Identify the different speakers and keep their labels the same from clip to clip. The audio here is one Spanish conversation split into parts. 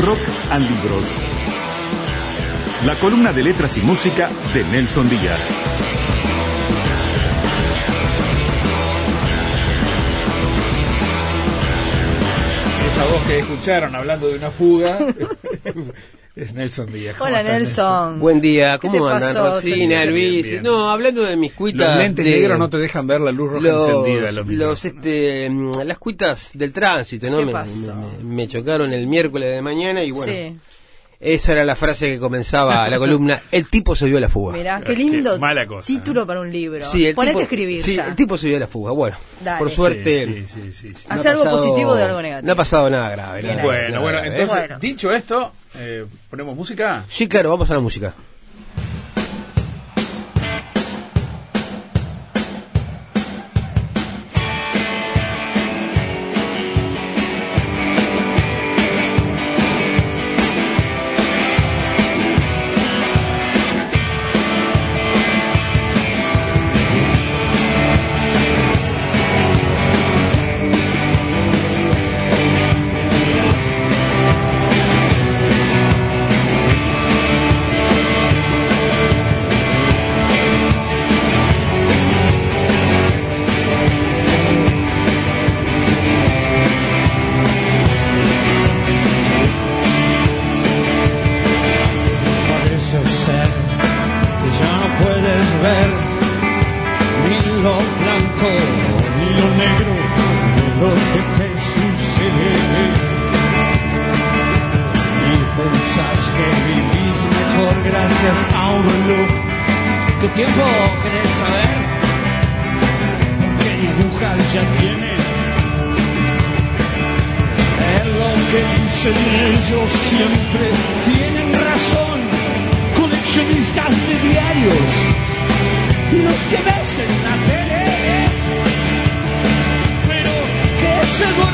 Speaker 1: Rock and Libros. La columna de letras y música de Nelson Díaz.
Speaker 2: Esa voz que escucharon hablando de una fuga es Nelson Díaz. ¿Cómo
Speaker 3: Hola
Speaker 2: estás,
Speaker 3: Nelson.
Speaker 4: Buen día,
Speaker 3: ¿Qué
Speaker 4: ¿cómo andan? Rosina? Luis.
Speaker 2: Bien, bien.
Speaker 4: No, hablando de mis cuitas.
Speaker 2: Los lentes
Speaker 4: de-
Speaker 2: negros no te dejan ver la luz roja
Speaker 4: los,
Speaker 2: encendida. Los,
Speaker 4: los, este, mm, las cuitas del tránsito, ¿no?
Speaker 3: ¿Qué
Speaker 4: me,
Speaker 3: pasó?
Speaker 4: me- me chocaron el miércoles de mañana y bueno,
Speaker 3: Sí.
Speaker 4: Esa era la frase que comenzaba la columna. El tipo se dio a la fuga.
Speaker 3: Mirá, qué
Speaker 2: Qué
Speaker 3: lindo
Speaker 2: mala cosa,
Speaker 3: título
Speaker 2: ¿eh?
Speaker 3: para un libro.
Speaker 4: Sí, el
Speaker 3: Ponete
Speaker 4: tipo,
Speaker 3: a escribir
Speaker 4: sí,
Speaker 3: ya.
Speaker 4: el tipo se dio a la fuga. Bueno,
Speaker 3: Dale.
Speaker 4: por suerte.
Speaker 2: Sí, sí, sí, sí, sí.
Speaker 4: no ha
Speaker 3: Hace algo
Speaker 4: pasado-
Speaker 3: positivo de algo negativo.
Speaker 4: No ha pasado nada grave. nada-
Speaker 2: Bueno,
Speaker 4: nada
Speaker 2: bueno,
Speaker 4: grave, ¿eh?
Speaker 2: entonces,
Speaker 3: Bueno.
Speaker 2: dicho esto, eh, ¿ponemos música?
Speaker 4: Sí, claro, vamos a la música.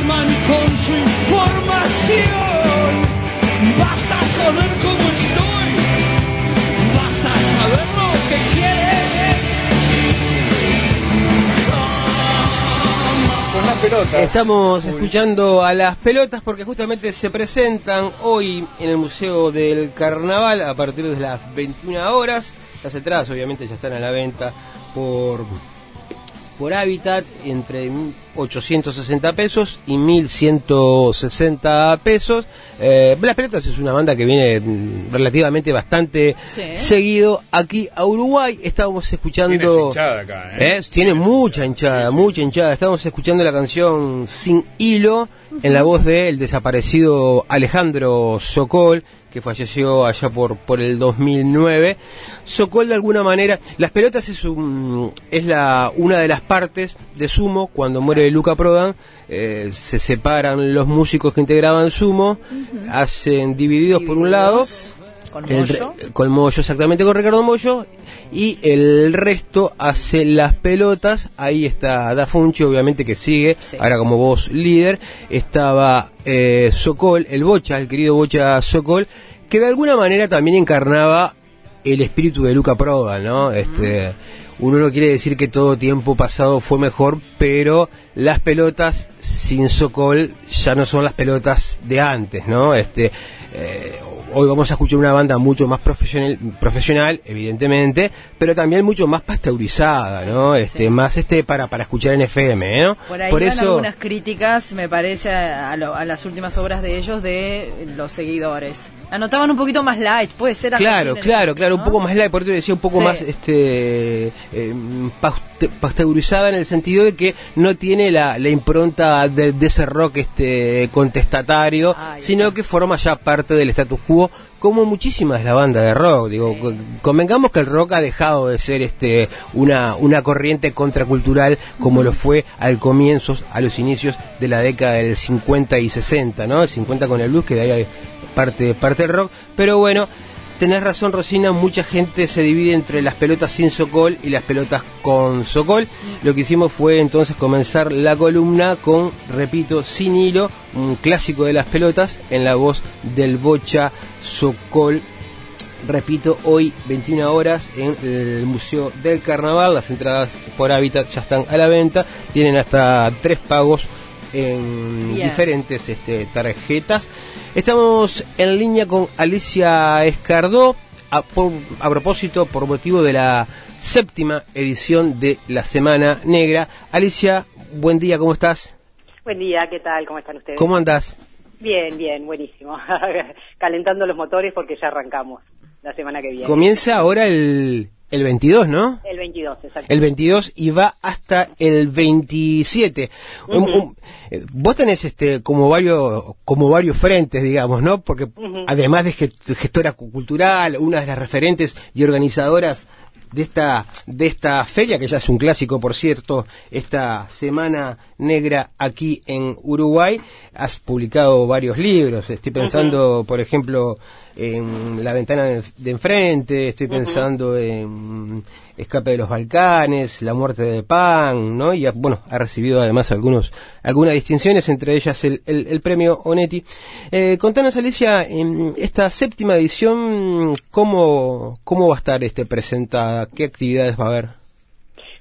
Speaker 5: Con su información. Basta saber cómo estoy, basta saber lo que quieren.
Speaker 2: Con las pelotas.
Speaker 4: Estamos
Speaker 2: Uy.
Speaker 4: escuchando a las pelotas porque justamente se presentan hoy en el Museo del Carnaval a partir de las 21 horas. Las entradas obviamente ya están a la venta por, por Habitat entre 860 pesos y 1160 pesos. Eh, las pelotas es una banda que viene mm, relativamente bastante
Speaker 3: Sí.
Speaker 4: seguido aquí a Uruguay. Estábamos escuchando...
Speaker 2: Hinchada acá, ¿eh?
Speaker 4: ¿Eh? Tiene mucha hinchada, mucha hinchada. Estamos escuchando la canción Sin Hilo en la voz del desaparecido Alejandro Sokol, que falleció allá por, por el 2009. Sokol de alguna manera, las pelotas es, un, es la, una de las partes de Sumo, cuando muere Luca Prodan, eh, se separan los músicos que integraban Sumo, hacen divididos por un lado,
Speaker 3: Con
Speaker 4: re- con Mollo, exactamente, con Ricardo Mollo. Y el resto hace las pelotas. Ahí está Dafunchi, obviamente, que sigue.
Speaker 3: Sí.
Speaker 4: Ahora como voz líder. Estaba eh, Sokol, el Bocha, el querido Bocha Sokol, que de alguna manera también encarnaba el espíritu de Luca Proda, ¿no? Este, uno no quiere decir que todo tiempo pasado fue mejor, pero las pelotas sin Sokol ya no son las pelotas de antes, ¿no? Este, eh, hoy vamos a escuchar una banda mucho más profesional, profesional, evidentemente, pero también mucho más pasteurizada, ¿no? Este,
Speaker 3: sí.
Speaker 4: más este para para escuchar en FM, ¿no?
Speaker 3: Por ahí van algunas críticas, me parece, a, lo- a las últimas obras de ellos de los seguidores. Anotaban un poquito más light, puede ser
Speaker 4: Claro, claro, claro, un poco más light, por eso decía un poco
Speaker 3: Sí.
Speaker 4: más este eh, paste- pasteurizada en el sentido de que no tiene la, la impronta de, de ese rock este contestatario,
Speaker 3: Ay,
Speaker 4: sino que forma ya parte del status quo como muchísimas de la banda de rock, digo,
Speaker 3: Sí.
Speaker 4: convengamos que el rock ha dejado de ser este una una corriente contracultural como lo fue al comienzo, a los inicios de la década del 50 y 60, ¿no? El 50 con el blues que de ahí hay parte parte del rock, pero bueno, tenés razón Rosina, mucha gente se divide entre las pelotas sin Sokol y las pelotas con Sokol. Lo que hicimos fue entonces comenzar la columna con, repito, sin hilo, un clásico de las pelotas en la voz del Bocha Sokol. Repito, hoy 21 horas en el Museo del Carnaval, las entradas por hábitat ya están a la venta, tienen hasta tres pagos en diferentes este, tarjetas. Estamos en línea con Alicia Escardó a, por- a propósito, por motivo de la séptima edición de la Semana Negra. Alicia, buen día, ¿cómo estás?
Speaker 6: Buen día, ¿qué tal? ¿Cómo están ustedes?
Speaker 4: ¿Cómo andás?
Speaker 6: Bien, bien, buenísimo. Calentando los motores porque ya arrancamos la semana que viene.
Speaker 4: Comienza ahora el, el 22, ¿no?
Speaker 6: El 22, exacto.
Speaker 4: El 22 y va hasta el 27. Un- un- eh, vos tenés este como varios como varios frentes, digamos, ¿no? Porque además de gest- gestora cu- cultural, una de las referentes y organizadoras de esta de esta feria que ya es un clásico, por cierto, esta semana negra aquí en Uruguay, has publicado varios libros. Estoy pensando, por ejemplo, en La ventana de, enfrente, estoy pensando en Escape de los Balcanes, La muerte de Pan, ¿no? Y ha- bueno, ha recibido además algunos algunas distinciones, entre ellas el, el- premio Onetti. Eh, contanos, Alicia, en esta séptima edición, ¿cómo, cómo va a estar este presentada? ¿Qué actividades va a haber?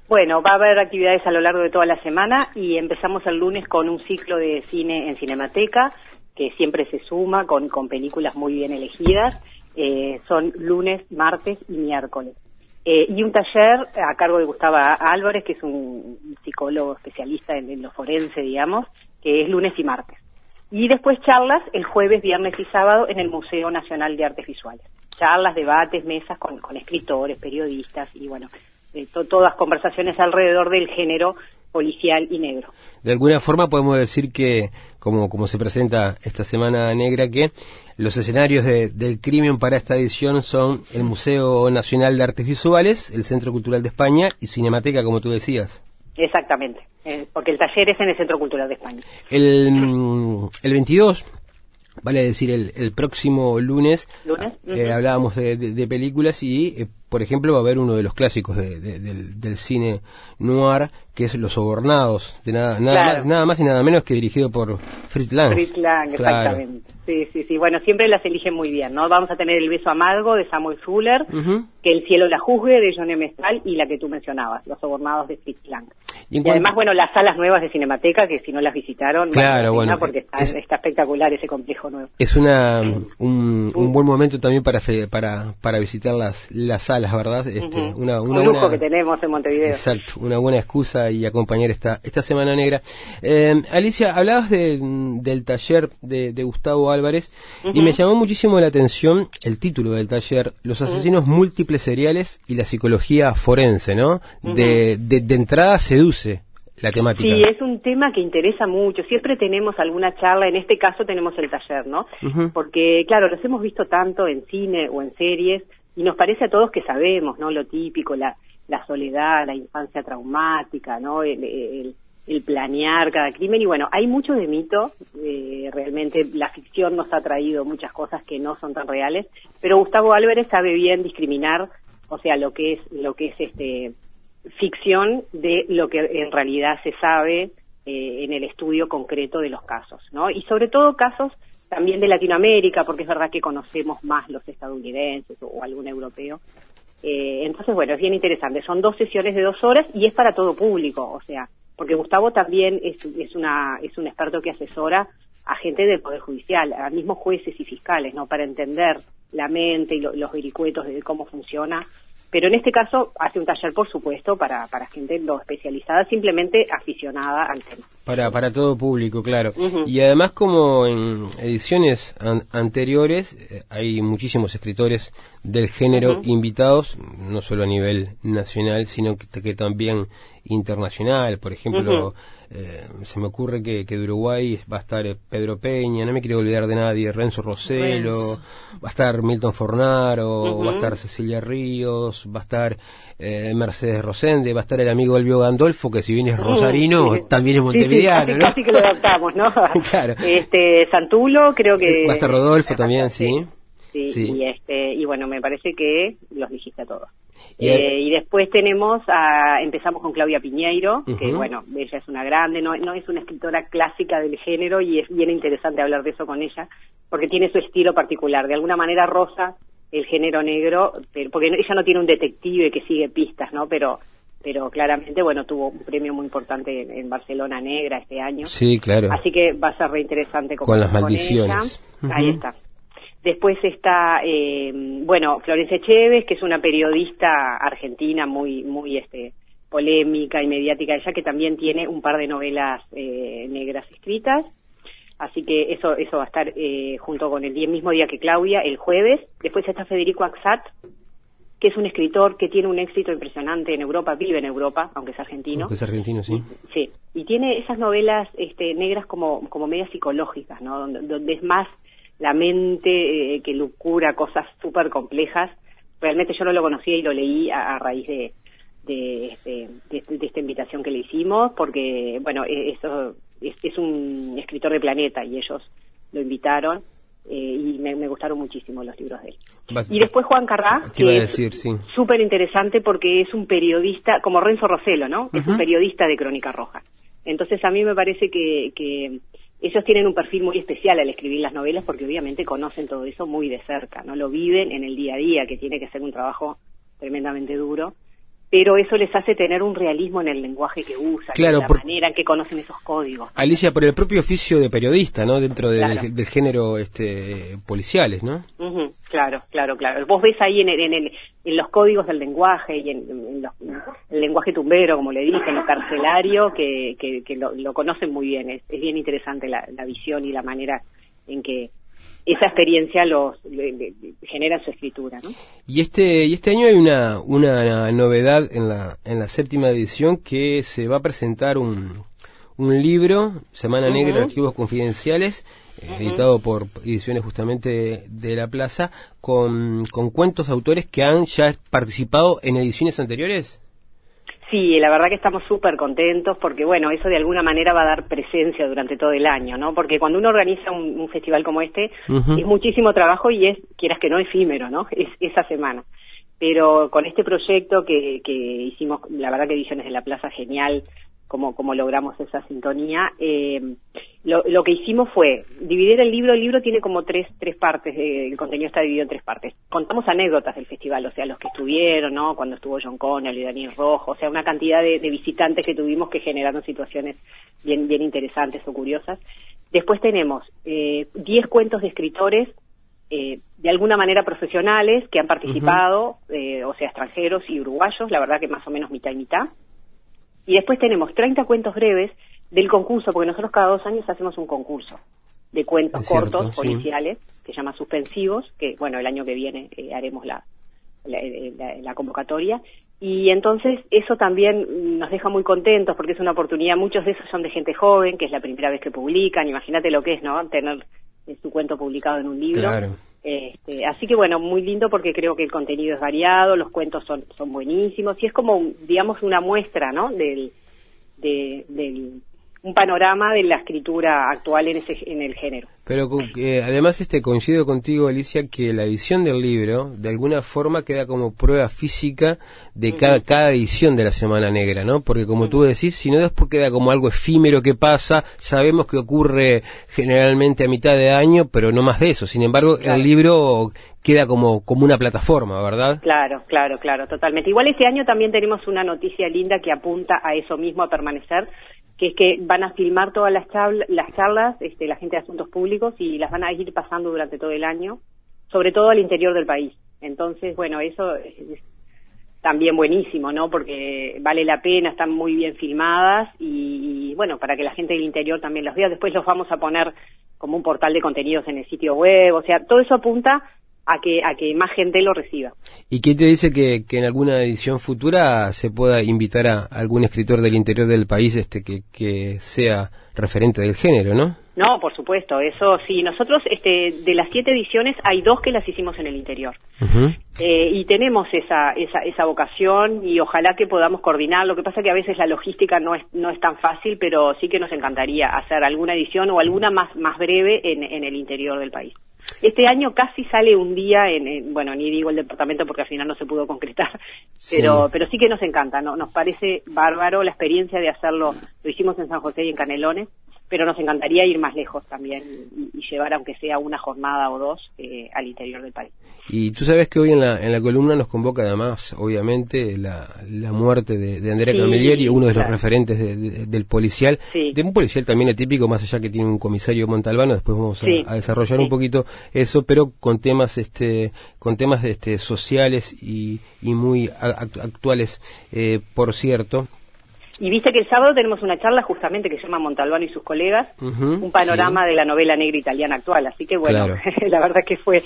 Speaker 6: Bueno, va a haber actividades a lo largo de toda la semana y empezamos el lunes con un ciclo de cine en Cinemateca que siempre se suma con, con películas muy bien elegidas. Eh, son lunes, martes y miércoles. Eh, y un taller a cargo de Gustavo Álvarez, que es un psicólogo especialista en, en lo forense, digamos, que es lunes y martes. Y después charlas el jueves, viernes y sábado en el Museo Nacional de Artes Visuales. Charlas, debates, mesas con, con escritores, periodistas y bueno, eh, to- todas conversaciones alrededor del género policial y negro.
Speaker 4: De alguna forma podemos decir que, como, como se presenta esta Semana Negra, que los escenarios de- del crimen para esta edición son el Museo Nacional de Artes Visuales, el Centro Cultural de España y Cinemateca, como tú decías.
Speaker 6: Exactamente, eh, porque el taller es en el Centro Cultural de España.
Speaker 4: El, mm, el 22, vale decir el, el próximo lunes,
Speaker 6: ¿Lunes?
Speaker 4: eh, hablábamos de, de- de películas y, eh, por ejemplo, va a haber uno de los clásicos de- de- del, del cine noir, que es Los Sobornados, de nada, nada,
Speaker 6: Claro.
Speaker 4: más, nada más y nada menos que dirigido por Fritz Lang.
Speaker 6: Fritz Lang,
Speaker 4: Claro.
Speaker 6: exactamente. Sí, sí, sí. Bueno, siempre las eligen muy bien, ¿no? Vamos a tener El beso amargo de Samuel Fuller. Que el cielo la juzgue de John M. Stahl y la que tú mencionabas, Los sobornados de Fritz Lang.
Speaker 4: Y
Speaker 6: además, bueno, las salas nuevas de Cinemateca, que si no las visitaron,
Speaker 4: Claro, bueno,
Speaker 6: porque está,
Speaker 4: es-
Speaker 6: está espectacular ese complejo nuevo.
Speaker 4: Es una un, un buen momento también para fe- para para visitar las las salas, ¿verdad? Este, una, una
Speaker 6: Un lujo
Speaker 4: buena-
Speaker 6: que tenemos en Montevideo.
Speaker 4: Exacto, una buena excusa y acompañar esta esta semana negra. Eh, Alicia, hablabas de- del taller de, de Gustavo Álvarez y me llamó muchísimo la atención el título del taller, Los asesinos múltiples seriales y la psicología forense, ¿no? de, de, de entrada seduce la temática.
Speaker 6: Sí, es un tema que interesa mucho. Siempre tenemos alguna charla, en este caso tenemos el taller, ¿no? Porque, claro, los hemos visto tanto en cine o en series y nos parece a todos que sabemos, ¿no? Lo típico, la, la soledad, la infancia traumática, ¿no? El, planear cada crimen. Y bueno, hay mucho de mito. eh, realmente la ficción nos ha traído muchas cosas que no son tan reales. Pero Gustavo Álvarez sabe bien discriminar, o sea, lo que es, lo que es este ficción de lo que en realidad se sabe eh, en el estudio concreto de los casos, ¿no? Y sobre todo casos también de Latinoamérica, porque es verdad que conocemos más los estadounidenses o, algún europeo. Eh, entonces, bueno, es bien interesante. Son dos sesiones de dos horas y es para todo público, o sea, porque Gustavo también es, es, una, es un experto que asesora a gente del Poder Judicial, a mismos jueces y fiscales, ¿no? Para entender la mente y lo- los vericuetos de cómo funciona. Pero en este caso hace un taller, por supuesto, para, para gente no especializada, simplemente aficionada al tema.
Speaker 4: Para, para todo público, claro. Y además, como en ediciones an- anteriores, eh, hay muchísimos escritores del género invitados, no solo a nivel nacional, sino que, que también internacional. Por ejemplo. Eh, se me ocurre que, que de Uruguay va a estar eh, Pedro Peña, no me quiero olvidar de nadie, Renzo Roselo, va a estar Milton Fornaro, va a estar Cecilia Ríos, va a estar eh, Mercedes Rosende, va a estar el amigo Elvio Gandolfo, que si bien es rosarino,
Speaker 6: Sí.
Speaker 4: también es
Speaker 6: Sí, sí,
Speaker 4: montevideano,
Speaker 6: casi,
Speaker 4: ¿no?
Speaker 6: casi que lo adaptamos, ¿no?
Speaker 4: Claro.
Speaker 6: Este, Santulo, creo que...
Speaker 4: Va a estar Rodolfo también, sí.
Speaker 6: Sí,
Speaker 4: Sí.
Speaker 6: Y, este, y bueno, me parece que los dijiste a todos.
Speaker 4: Y-
Speaker 6: Eh, y después tenemos, a, empezamos con Claudia Piñeiro, que bueno, ella es una grande, no, no es una escritora clásica del género y es bien interesante hablar de eso con ella, porque tiene su estilo particular. De alguna manera rosa el género negro, pero- porque ella no tiene un detective que sigue pistas, ¿no? Pero pero claramente, bueno, tuvo un premio muy importante en, Barcelona Negra este año.
Speaker 4: Sí, claro.
Speaker 6: Así que va a ser reinteresante
Speaker 4: Con
Speaker 6: conversar
Speaker 4: las maldiciones.
Speaker 6: ella. Ahí está. Después está, eh, bueno, Florencia Chévez, que es una periodista argentina muy, muy, este, polémica y mediática, ella que también tiene un par de novelas eh, negras escritas. Así que eso, eso va a estar eh, junto con el día, mismo día que Claudia, el jueves. Después está Federico Axat, que es un escritor que tiene un éxito impresionante en Europa, vive en Europa, aunque es argentino.
Speaker 4: Es argentino, sí.
Speaker 6: Sí, y tiene esas novelas este, negras como, como medias psicológicas, ¿no? Donde, donde es más la mente eh, que lucura cosas súper complejas. Realmente yo no lo conocía y lo leí a, a raíz de, de, este, de, de esta invitación que le hicimos, porque, bueno, eh, eso es, es un escritor de Planeta y ellos lo invitaron eh, y me, me gustaron muchísimo los libros de él. Y después Juan Carrá, que es súper interesante porque es un periodista, como Renzo Rossello, ¿no? Es un periodista de Crónica Roja. Entonces a mí me parece que, que ellos tienen un perfil muy especial al escribir las novelas porque obviamente conocen todo eso muy de cerca, ¿no? Lo viven en el día a día, que tiene que ser un trabajo tremendamente duro. Pero eso les hace tener un realismo en el lenguaje que usan,
Speaker 4: Claro,
Speaker 6: en la
Speaker 4: por-
Speaker 6: manera en que conocen esos códigos.
Speaker 4: Alicia, por el propio oficio de periodista, ¿no? Dentro de-
Speaker 6: Claro.
Speaker 4: del, del género este, policiales, ¿no?
Speaker 6: Ujú, claro, claro, claro. Vos ves ahí en, el- en, el- en los códigos del lenguaje y en, en los- el lenguaje tumbero, como le dicen, lo carcelario, que, que, que lo, lo conocen muy bien. Es, es bien interesante la, la visión y la manera en que esa experiencia los le- le- le genera su escritura, ¿no?
Speaker 4: Y este y este año hay una, una novedad en la, en la séptima edición que se va a presentar un, un libro, Semana Negra, Archivos Confidenciales, eh, editado por ediciones justamente de La Plaza, con, con cuentos de autores que han ya participado en ediciones anteriores.
Speaker 6: Sí, la verdad que estamos súper contentos porque, bueno, eso de alguna manera va a dar presencia durante todo el año, ¿no? Porque cuando uno organiza un, un festival como este, es muchísimo trabajo y es, quieras que no, efímero, ¿no? Es esa semana. Pero con este proyecto que, que hicimos, la verdad que Ediciones de la Plaza, genial, como, como logramos esa sintonía, eh, lo, lo que hicimos fue dividir el libro, el libro tiene como tres, tres partes, eh, el contenido está dividido en tres partes. Contamos anécdotas del festival, o sea, los que estuvieron, ¿no? Cuando estuvo John Connell y Daniel Rojo, o sea, una cantidad de, de visitantes que tuvimos que generaron situaciones bien, bien interesantes o curiosas. Después tenemos eh, 10 cuentos de escritores eh, de alguna manera profesionales que han participado, eh, o sea, extranjeros y uruguayos, la verdad que más o menos mitad y mitad. Y después tenemos 30 cuentos breves del concurso, porque nosotros cada dos años hacemos un concurso de cuentos
Speaker 4: cierto,
Speaker 6: cortos,
Speaker 4: sí.
Speaker 6: policiales, que se llama Suspensivos, que bueno, el año que viene eh, haremos la, la, la- la convocatoria. Y entonces eso también nos deja muy contentos porque es una oportunidad, muchos de esos son de gente joven, que es la primera vez que publican, imagínate lo que es, ¿no? Tener eh, su cuento publicado en un libro.
Speaker 4: Claro.
Speaker 6: Este, así que bueno, muy lindo porque creo que el contenido es variado, los cuentos son, son buenísimos y es como, digamos, una muestra, ¿no? Del, de, del, un panorama de la escritura actual en, ese, en el género.
Speaker 4: Pero eh, además este coincido contigo, Alicia, que la edición del libro de alguna forma queda como prueba física de cada, cada edición de la Semana Negra, ¿no? Porque como tú decís, si no después queda como algo efímero que pasa, sabemos que ocurre generalmente a mitad de año, pero no más de eso. Sin embargo,
Speaker 6: Claro.
Speaker 4: el libro queda como, como una plataforma, ¿verdad?
Speaker 6: Claro, claro, claro, totalmente. Igual este año también tenemos una noticia linda que apunta a eso mismo, a permanecer, que es que van a filmar todas las, charla- las charlas, este, la gente de asuntos públicos, y las van a ir pasando durante todo el año, sobre todo al interior del país. Entonces, bueno, eso es, es también buenísimo, ¿no? Porque vale la pena, están muy bien filmadas y, y, bueno, para que la gente del interior también los vea. Después los vamos a poner como un portal de contenidos en el sitio web, o sea, todo eso apunta a que a que más gente lo reciba.
Speaker 4: ¿Y quién te dice que, en alguna edición futura se pueda invitar a algún escritor del interior del país este que, que sea referente del género, no?
Speaker 6: No, por supuesto, eso sí. Nosotros, este, de las siete ediciones, hay dos que las hicimos en el interior. Eh, y tenemos esa, esa, esa vocación y ojalá que podamos coordinar. Lo que pasa que a veces la logística no es, no es tan fácil, pero sí que nos encantaría hacer alguna edición o alguna más, más breve en, en el interior del país. Este año casi sale un día en, en- bueno, ni digo el departamento porque al final no se pudo concretar, pero,
Speaker 4: Sí.
Speaker 6: pero sí que nos encanta, ¿no? Nos parece bárbaro la experiencia de hacerlo. Lo hicimos en San José y en Canelones pero nos encantaría ir más lejos también y, y llevar, aunque sea una jornada o dos, eh, al interior del país.
Speaker 4: Y tú sabes que hoy en la, en la columna nos convoca además, obviamente, la, la muerte de, de Andrea
Speaker 6: Sí,
Speaker 4: Camilleri, uno de los referentes de- de- del policial,
Speaker 6: Sí.
Speaker 4: de un policial también atípico, más allá que tiene un comisario Montalbano, después vamos a,
Speaker 6: Sí.
Speaker 4: a desarrollar un poquito eso, pero con temas este con temas este sociales y, y muy a- actuales, eh, por cierto.
Speaker 6: Y viste que el sábado tenemos una charla justamente que se llama Montalbano y sus colegas, un panorama
Speaker 4: sí.
Speaker 6: de la novela negra italiana actual. Así que bueno,
Speaker 4: Claro.
Speaker 6: la verdad que fue,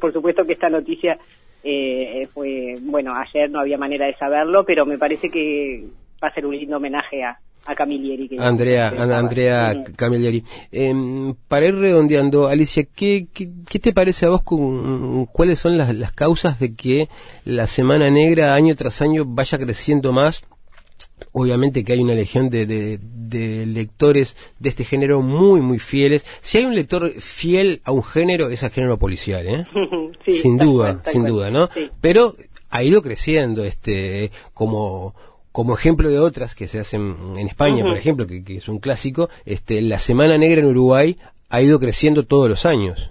Speaker 6: por supuesto que esta noticia eh, fue, bueno, ayer no había manera de saberlo, pero me parece que va a ser un lindo homenaje a, a Camilleri. Que
Speaker 4: Andrea,
Speaker 6: que
Speaker 4: Andrea
Speaker 6: Sí.
Speaker 4: Camilleri. Em, para ir redondeando, Alicia, ¿qué, qué, qué te parece a vos con cuáles son las, las causas de que la Semana Negra año tras año vaya creciendo más? Obviamente que hay una legión de, de, de lectores de este género muy, muy fieles. Si hay un lector fiel a un género, es al género policial, ¿eh?
Speaker 6: Sí,
Speaker 4: sin duda,
Speaker 6: cual,
Speaker 4: sin
Speaker 6: cual.
Speaker 4: duda, ¿no?
Speaker 6: Sí.
Speaker 4: Pero ha ido creciendo, este, como como ejemplo de otras que se hacen en España, por ejemplo, que, que es un clásico, este, la Semana Negra en Uruguay ha ido creciendo todos los años.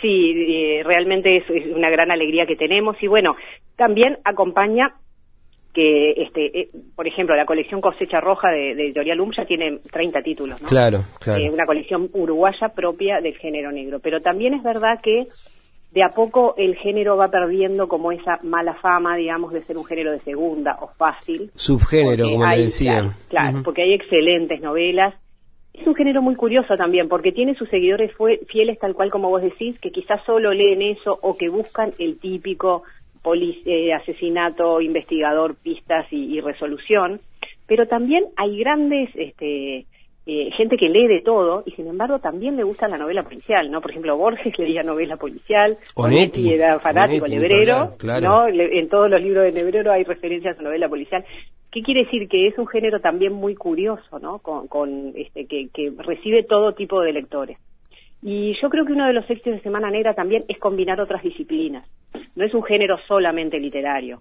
Speaker 6: Sí, eh, realmente es, es una gran alegría que tenemos y bueno, también acompaña que, este, eh, por ejemplo, la colección Cosecha Roja de, de Editorial Um ya tiene 30 títulos, ¿no?
Speaker 4: Claro, claro.
Speaker 6: Eh, una colección uruguaya propia del género negro. Pero también es verdad que de a poco el género va perdiendo como esa mala fama, digamos, de ser un género de segunda o fácil.
Speaker 4: Subgénero, como
Speaker 6: hay-
Speaker 4: le decía.
Speaker 6: Claro, porque hay excelentes novelas. Es un género muy curioso también, porque tiene sus seguidores fieles, tal cual como vos decís, que quizás solo leen eso o que buscan el típico eh, asesinato, investigador, pistas y, y resolución. Pero también hay grandes, este, eh, gente que lee de todo y sin embargo también le gusta la novela policial, ¿no? Por ejemplo, Borges leía novela policial,
Speaker 4: Onetti,
Speaker 6: era fanático,
Speaker 4: Onetti, claro.
Speaker 6: ¿no? Le- en todos los libros de Nebrero hay referencias a novela policial. ¿Qué quiere decir? Que es un género también muy curioso, ¿no? Con, con, este, que, que recibe todo tipo de lectores. Y yo creo que uno de los éxitos de Semana Negra también es combinar otras disciplinas. No es un género solamente literario.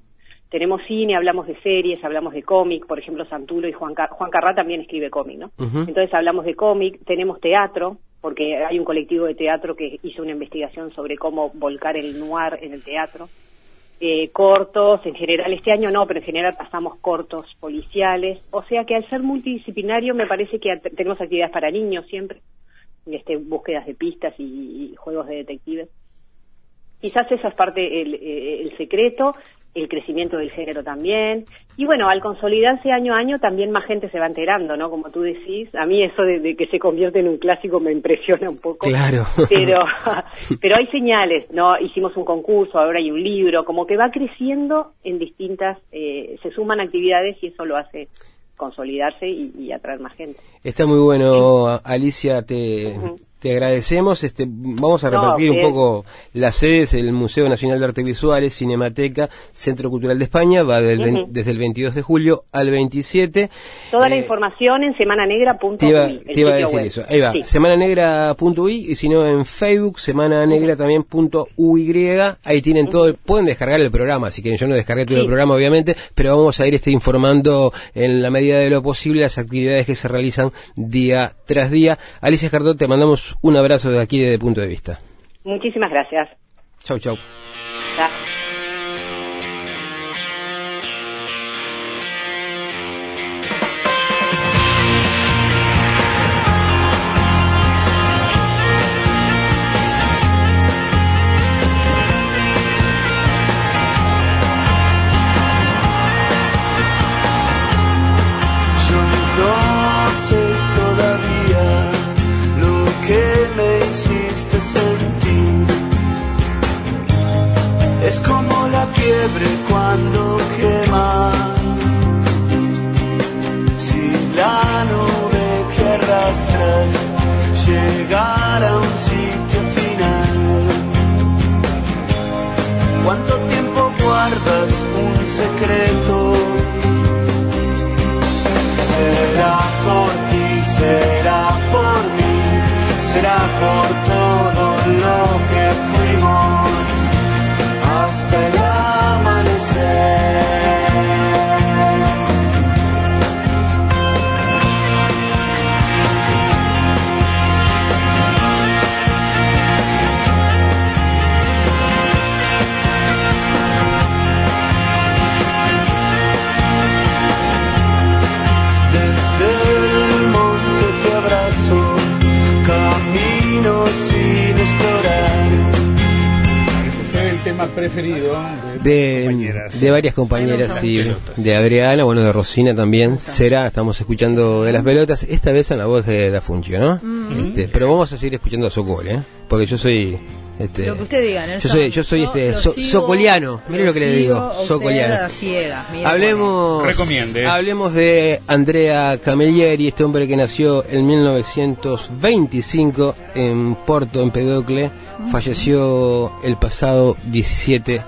Speaker 6: Tenemos cine, hablamos de series, hablamos de cómic, por ejemplo, Santulo y Juan, Car- Juan Carrá también escribe cómic, ¿no? Entonces hablamos de cómic, tenemos teatro, porque hay un colectivo de teatro que hizo una investigación sobre cómo volcar el noir en el teatro. Eh, cortos, en general, este año no, pero en general pasamos cortos policiales. O sea que al ser multidisciplinario me parece que tenemos actividades para niños siempre, este, búsquedas de pistas y, y juegos de detectives. Quizás esa es parte el, eh, el secreto, el crecimiento del género también. Y bueno, al consolidarse año a año también más gente se va enterando, ¿no? Como tú decís, a mí eso de, de que se convierte en un clásico me impresiona un poco.
Speaker 4: Claro.
Speaker 6: Pero, pero hay señales, ¿no? Hicimos un concurso, ahora hay un libro, como que va creciendo en distintas, eh, se suman actividades y eso lo hace consolidarse y, y atraer más gente.
Speaker 4: Está muy bueno, Alicia, te, te agradecemos. Este, vamos a
Speaker 6: No,
Speaker 4: repartir un poco las sedes, el Museo Nacional de Arte Visuales, Cinemateca, Centro Cultural de España, va del desde el 22 de julio al 27.
Speaker 6: Toda la
Speaker 4: Eh,
Speaker 6: información en semananegra.uy.
Speaker 4: Te iba, te iba a decir
Speaker 6: web.
Speaker 4: eso. Ahí va,
Speaker 6: Sí.
Speaker 4: y si no en Facebook, semana negra también punto uy. Ahí tienen todo, pueden descargar el programa si quieren. Yo no descargué todo
Speaker 6: Sí.
Speaker 4: el programa, obviamente, pero vamos a ir este, informando en la medida de lo posible las actividades que se realizan día tras día. Alicia Jardot, te mandamos un abrazo de aquí desde punto de vista.
Speaker 6: Muchísimas gracias.
Speaker 4: Chau, chau.
Speaker 6: Chao.
Speaker 7: Cuando quema. Si la nube que arrastras llegara a un sitio final. ¿Cuánto tiempo guardas un secreto? Será por ti, será por mí, será por todo
Speaker 2: preferido de,
Speaker 4: de,
Speaker 2: compañeras.
Speaker 4: de varias compañeras, sí,
Speaker 2: pelotas.
Speaker 4: de Adriana, bueno, de Rosina también, Será, estamos escuchando de las pelotas, esta vez en la voz de Da Funchio, ¿no? Este, pero vamos a seguir escuchando a Sokol, ¿eh? Porque yo soy... Este,
Speaker 3: Lo que usted diga, Nelson.
Speaker 4: Yo soy, yo soy este, so- socoliano, mire lo que le digo, socoliano. Hablemos,
Speaker 2: Recomiende.
Speaker 4: hablemos de Andrea Camilleri, este hombre que nació en 1925 en Porto, en Pedocle, falleció el pasado 17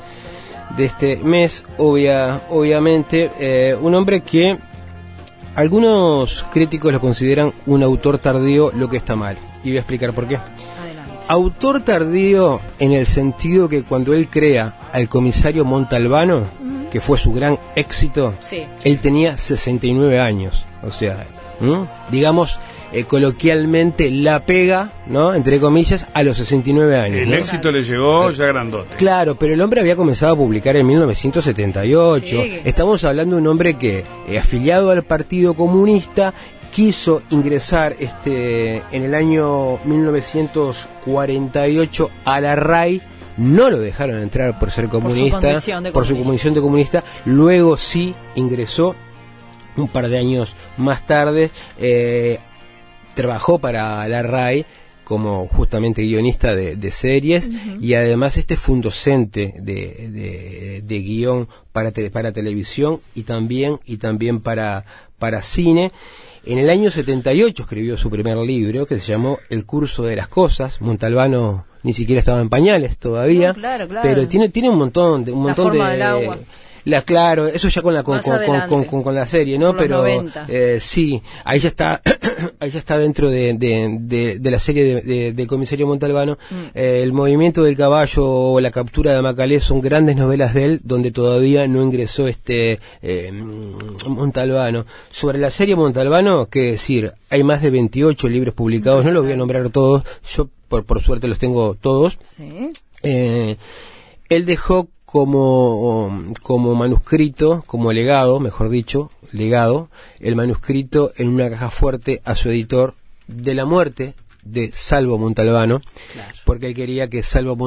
Speaker 4: de este mes, obvia, obviamente, eh, un hombre que algunos críticos lo consideran un autor tardío, lo que está mal, y voy a explicar por qué. Autor tardío en el sentido que cuando él crea al comisario Montalbano, que fue su gran éxito,
Speaker 3: Sí.
Speaker 4: él tenía 69 años. O sea, ¿m? digamos eh, coloquialmente la pega, ¿no? Entre comillas, a los 69 años.
Speaker 2: El
Speaker 4: ¿no?
Speaker 2: éxito le llegó ya grandote.
Speaker 4: Claro, pero el hombre había comenzado a publicar en 1978.
Speaker 3: Sí.
Speaker 4: Estamos hablando de un hombre que, eh, afiliado al Partido Comunista, quiso ingresar este en el año 1948 a la RAI. No lo dejaron entrar por ser comunista,
Speaker 3: de
Speaker 4: por su
Speaker 3: comunista.
Speaker 4: condición de comunista. Luego sí ingresó un par de años más tarde. eh, trabajó para la RAI como justamente guionista de, de series y además este fue un docente de, de, de guion para, tele- para televisión y también, y también para, para cine. En el año 78 escribió su primer libro que se llamó El curso de las cosas. Montalbano ni siquiera estaba en pañales todavía,
Speaker 3: No, claro, claro.
Speaker 4: pero tiene, tiene un montón de un montón de. La, claro, eso ya con la con, con, con- con- la serie, ¿no? Pero
Speaker 3: 90.
Speaker 4: eh, sí, ahí ya está, ahí ya está dentro de, de, de- de la serie de, de- del comisario Montalbano.
Speaker 3: Mm.
Speaker 4: Eh, el movimiento del caballo o la captura de Macalé son grandes novelas de él, donde todavía no ingresó este eh, Montalbano. Sobre la serie Montalbano, qué decir, hay más de 28 libros publicados, no los voy a nombrar todos, yo por, por suerte los tengo todos.
Speaker 3: Sí.
Speaker 4: Eh, él dejó como, como manuscrito, como legado, mejor dicho, legado, el manuscrito en una caja fuerte a su editor de la muerte de Salvo Montalbano, porque él quería que Salvo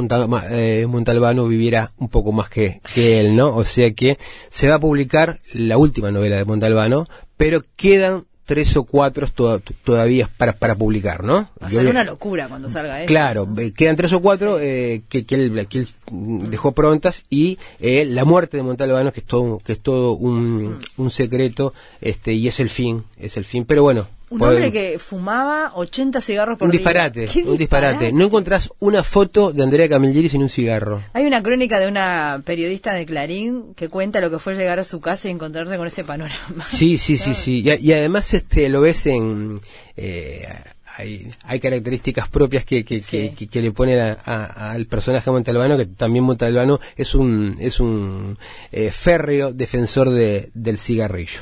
Speaker 4: eh, Montalbano viviera un poco más que, que él, ¿no? O sea que se va a publicar la última novela de Montalbano, pero quedan tres o cuatro to- todavía para, para publicar, ¿no?
Speaker 3: Va a ser una locura cuando salga eso.
Speaker 4: Claro, eh, quedan tres o cuatro eh, que, que él, que él, mm, dejó prontas y eh, la muerte de Montalbano que es todo que es todo un, un secreto este y es el fin es el fin pero bueno
Speaker 3: Un hombre que fumaba 80 cigarros por
Speaker 4: un
Speaker 3: día.
Speaker 4: disparate
Speaker 3: ¿Qué
Speaker 4: un disparate no encontrás una foto de Andrea Camilleri sin un cigarro
Speaker 3: Hay una crónica de una periodista de Clarín que cuenta lo que fue llegar a su casa y encontrarse con ese panorama.
Speaker 4: Sí, sí, sí, sí. Y, y además este lo ves en... eh, hay, hay características propias que, que,
Speaker 3: Sí.
Speaker 4: que, que- que le ponen a- a- al personaje Montalbano, que también Montalbano es un, es un eh, férreo defensor de, del cigarrillo.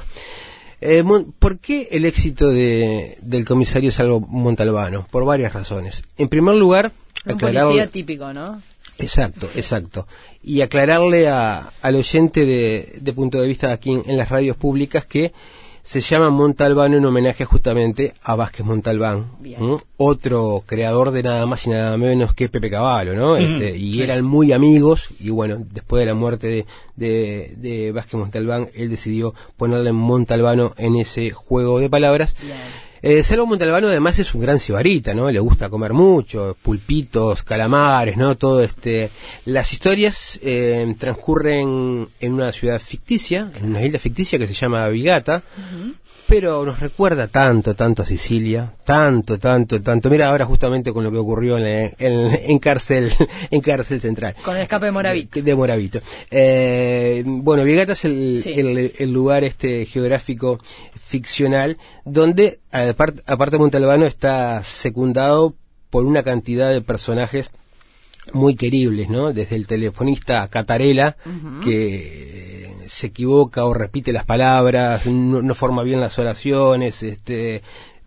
Speaker 4: Eh, ¿Por qué el éxito de, del comisario Salvo Montalbano? Por varias razones. En primer lugar,
Speaker 3: Un policía típico, ¿no?
Speaker 4: Exacto, exacto. Y aclararle a, al oyente de, de punto de vista aquí en, en las radios públicas que se llama Montalbano en homenaje justamente a Vázquez Montalbán, otro creador de nada más y nada menos que Pepe Caballo, ¿no? Este, y eran muy amigos y bueno, después de la muerte de, de, de Vázquez Montalbán, él decidió ponerle Montalbano en ese juego de palabras. Eh, Salvo Montalbano además es un gran cibarita, ¿no? Le gusta comer mucho, pulpitos, calamares, ¿no? Todo este... Las historias eh, transcurren en una ciudad ficticia, en una isla ficticia que se llama Vigata, pero nos recuerda tanto, tanto a Sicilia, tanto, tanto, tanto. Mira ahora justamente con lo que ocurrió en, la- en, en cárcel, en cárcel central.
Speaker 3: Con el escape de Moravito.
Speaker 4: De Moravito. Eh, bueno, Vigata es el,
Speaker 3: Sí.
Speaker 4: el- el lugar este geográfico ficcional donde, aparte, aparte Montalbano, está secundado por una cantidad de personajes muy queribles, ¿no? Desde el telefonista Catarela, que se equivoca o repite las palabras, no, no forma bien las oraciones, este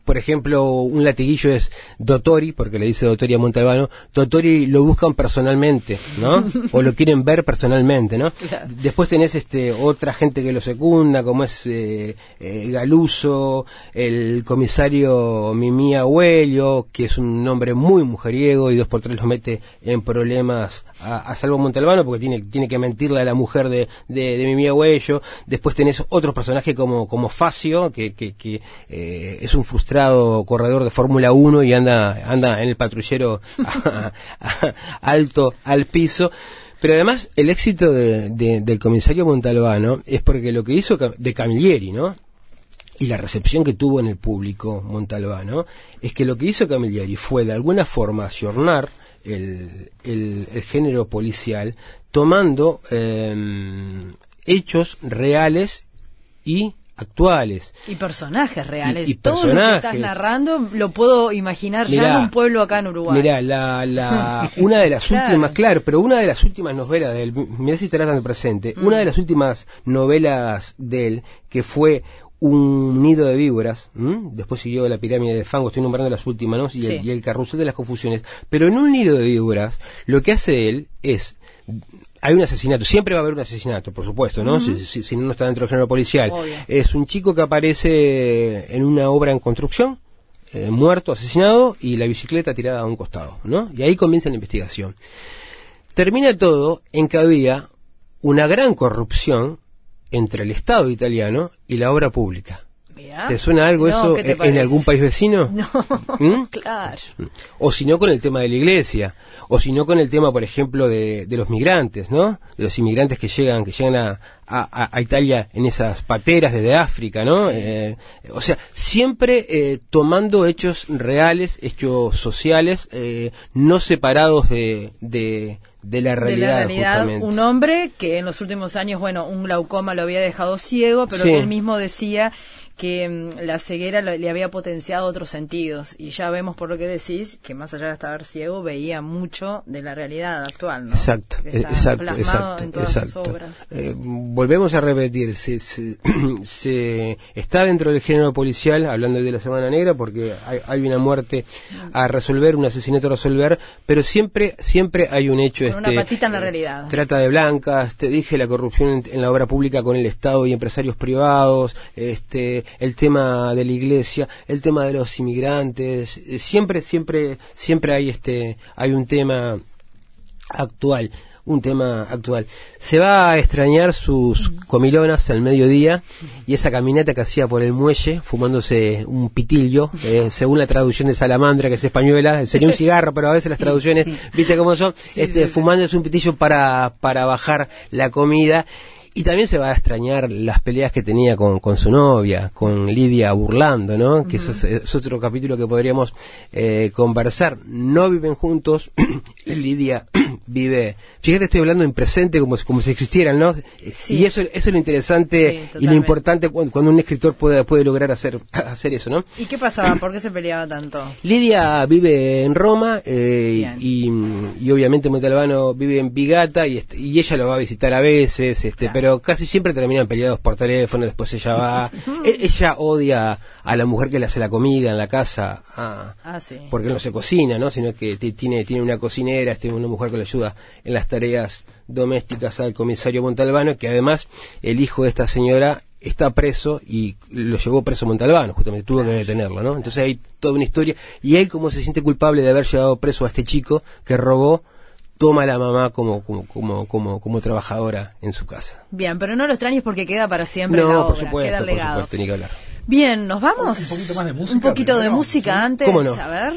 Speaker 4: por ejemplo, un latiguillo es Dottori, porque le dice Dottori a Montalbano, Dottori lo buscan personalmente, ¿no? o lo quieren ver personalmente, ¿no? Después tenés este otra gente que lo secunda, como es eh, eh, Galuso, el comisario Mimi Abuelo, que es un nombre muy mujeriego y dos por tres los mete en problemas a, Salvo Montalbano porque tiene, tiene que mentirle a la mujer de, de, de Mimi Abuelo. Después tenés otros personajes como, como Facio, que, que, que eh, es un frustrado corredor de Fórmula 1 y anda, anda en el patrullero alto al piso. Pero además, el éxito de, del comisario Montalbano es porque lo que hizo de Camilleri, ¿no? Y la recepción que tuvo en el público Montalbano es que lo que hizo Camilleri fue de alguna forma ayornar el, el, género policial tomando em, hechos reales y actuales.
Speaker 3: Y personajes reales.
Speaker 4: Y,
Speaker 3: Todo lo que estás narrando lo puedo imaginar ya en un pueblo acá en Uruguay.
Speaker 4: Mira, la, la, una de las últimas, claro, pero una de las últimas novelas de él, mira si tratan de presente, mm. una de las últimas novelas de él, que fue un nido de víboras, después siguió la pirámide de fango, estoy nombrando las últimas, ¿no? Y, el, y el carrusel de las confusiones. Pero en un nido de víboras, lo que hace él es hay un asesinato, siempre va a haber un asesinato, por supuesto, ¿no? si, no, está dentro del género policial. Es un chico que aparece en una obra en construcción, eh, muerto, asesinado, y la bicicleta tirada a un costado, ¿no? Y ahí comienza la investigación. Termina todo en que había una gran corrupción entre el Estado italiano y la obra pública. ¿Te suena algo eso en algún país vecino?
Speaker 3: No, ¿Mm? claro.
Speaker 4: O si no con el tema de la iglesia, o si no con el tema, por ejemplo, de, los migrantes, ¿no? De los inmigrantes que llegan, que llegan a, a, Italia en esas pateras desde África, ¿no? Eh, o sea, siempre eh, tomando hechos reales, hechos sociales, eh, no separados de, de, la realidad. De la realidad
Speaker 3: un hombre que en los últimos años, bueno, un glaucoma lo había dejado ciego, pero que él mismo decía que mm, la ceguera le había potenciado otros sentidos y ya vemos por lo que decís que más allá de estar ciego veía mucho de la realidad actual, ¿no?
Speaker 4: Exacto, exacto, exacto, exacto. Eh, volvemos a repetir, se, se, está dentro del género policial, hablando de la Semana Negra, porque hay, una muerte a resolver, un asesinato a resolver, pero siempre siempre hay un hecho...
Speaker 3: Con una este, patita en la eh, realidad.
Speaker 4: trata de blancas, te dije la corrupción en la obra pública con el Estado y empresarios privados, este el tema de la iglesia, el tema de los inmigrantes, eh, siempre, siempre, siempre hay este, hay un tema actual un tema actual. Se va a extrañar sus comilonas al mediodía y esa caminata que hacía por el muelle fumándose un pitillo, eh, según la traducción de Salamandra, que es española, sería un cigarro, pero a veces las traducciones, viste cómo son, este, fumándose un pitillo para, para bajar la comida y también se va a extrañar las peleas que tenía con, con su novia, con Lidia burlando, ¿no? Que es, es, otro capítulo que podríamos eh, conversar. No viven juntos, Lidia vive, fíjate, estoy hablando en presente como, como si existieran, ¿no? Y eso, eso es lo interesante y lo importante cuando, un escritor puede, puede lograr hacer, hacer eso, ¿no?
Speaker 3: ¿Y qué pasaba? ¿Por qué se peleaba tanto?
Speaker 4: Lidia vive en Roma eh, y, y, obviamente Montalbano vive en Vigata y, y ella lo va a visitar a veces, este, pero casi siempre terminan peleados por teléfono, después ella va, e, ella odia a la mujer que le hace la comida en la casa, ah, ah porque no se cocina, ¿no? Sino que tiene, tiene una cocinera, tiene una mujer que le ayuda en las tareas domésticas al comisario Montalbano, que además el hijo de esta señora está preso y lo llevó preso Montalbano, justamente tuvo que detenerlo, ¿no? Entonces hay toda una historia y él como se siente culpable de haber llevado preso a este chico que robó toma a la mamá como, como, como, como, como trabajadora en su casa.
Speaker 3: Bien, pero no lo extrañes porque queda para siempre
Speaker 4: no,
Speaker 3: la obra,
Speaker 4: por supuesto,
Speaker 3: queda legado.
Speaker 4: Por supuesto, ni que hablar.
Speaker 3: Bien, ¿nos vamos?
Speaker 2: Un poquito más de música.
Speaker 3: Un poquito de música antes,
Speaker 4: ¿Cómo no?
Speaker 3: a ver.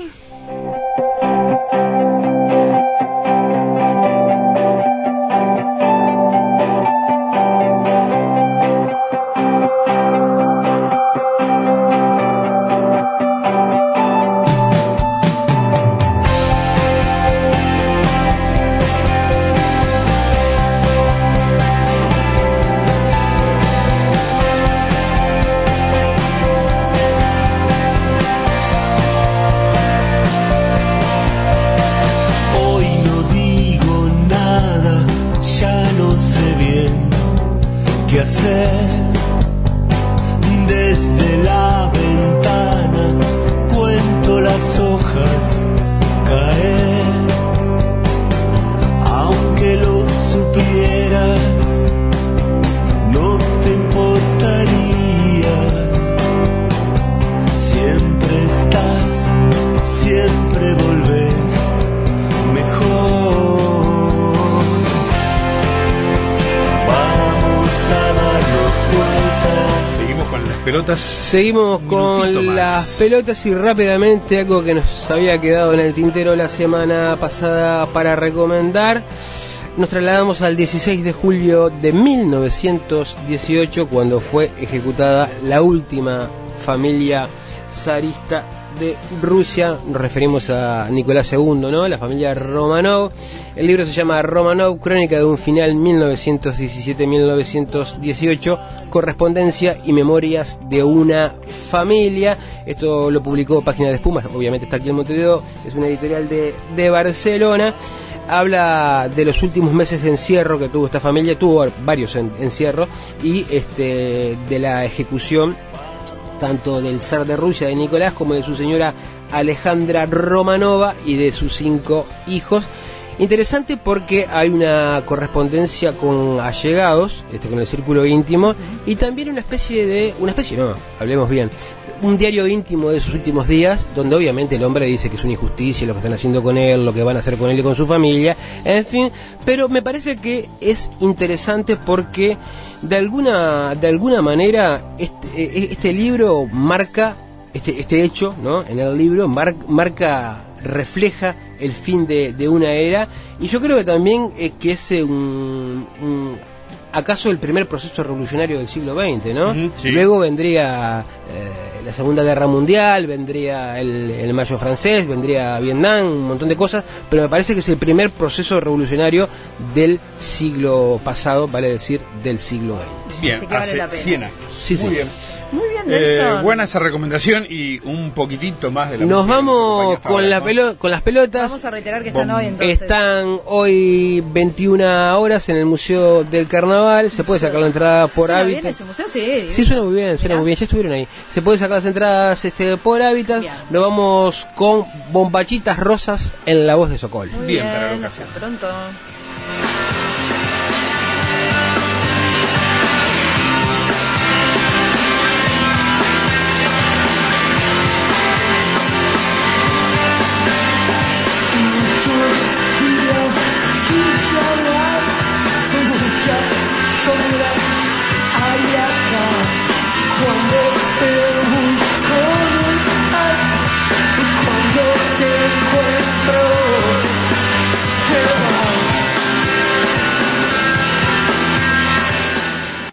Speaker 4: Seguimos con las pelotas y rápidamente algo que nos había quedado en el tintero la semana pasada para recomendar. Nos trasladamos al 16 de julio de 1918 cuando fue ejecutada la última familia zarista de Rusia. Nos referimos a Nicolás II, ¿no? La familia Romanov. El libro se llama Romanov, Crónica de un final 1917-1918, correspondencia y memorias de una familia. Esto lo publicó Página de Espumas, obviamente está aquí en Montevideo, es una editorial de, de Barcelona. Habla de los últimos meses de encierro que tuvo esta familia, tuvo varios en- encierros, y este, de la ejecución tanto del zar de Rusia, de Nicolás, como de su señora Alejandra Romanova y de sus cinco hijos. Interesante porque hay una correspondencia con allegados, este, con el círculo íntimo, y también una especie de, una especie, no, hablemos bien, un diario íntimo de sus últimos días, donde obviamente el hombre dice que es una injusticia lo que están haciendo con él, lo que van a hacer con él y con su familia, en fin, pero me parece que es interesante porque de alguna, de alguna manera este, eh, este libro marca, este, este hecho, ¿no? En el libro mar- marca, refleja el fin de, de una era y yo creo que también eh, que es un- acaso el primer proceso revolucionario del siglo XX, ¿no?
Speaker 2: Sí.
Speaker 4: Luego vendría eh, la Segunda Guerra Mundial, vendría el, el Mayo francés, vendría Vietnam, un montón de cosas, pero me parece que es el primer proceso revolucionario del siglo pasado, vale decir, del siglo XX.
Speaker 2: Bien,
Speaker 3: Así que vale
Speaker 2: hace
Speaker 3: la pena.
Speaker 2: 100 años.
Speaker 4: Sí,
Speaker 2: Muy
Speaker 4: sí.
Speaker 2: bien.
Speaker 3: Muy bien,
Speaker 2: Eh,
Speaker 3: Nelson.
Speaker 2: buena esa recomendación y un poquitito más de la
Speaker 4: Nos
Speaker 2: música que nos
Speaker 4: vamos con,
Speaker 2: ahora,
Speaker 4: la
Speaker 2: ¿no?
Speaker 4: pelo- con las pelotas.
Speaker 3: Vamos a reiterar que están
Speaker 2: Bom-
Speaker 3: hoy entonces.
Speaker 4: Están hoy 21 horas en el Museo del Carnaval. Se puede sacar la entrada por
Speaker 3: ¿Suena bien
Speaker 4: hábitat.
Speaker 3: ese museo? Sí.
Speaker 4: Sí, suena muy bien, suena
Speaker 3: Mirá.
Speaker 4: muy bien. Ya estuvieron ahí. Se puede sacar las entradas este, por hábitat.
Speaker 3: Bien.
Speaker 4: Nos vamos con bombachitas rosas en la voz de Sokol.
Speaker 3: Muy
Speaker 2: Bien, para la
Speaker 3: bien,
Speaker 2: ocasión.
Speaker 3: hasta pronto.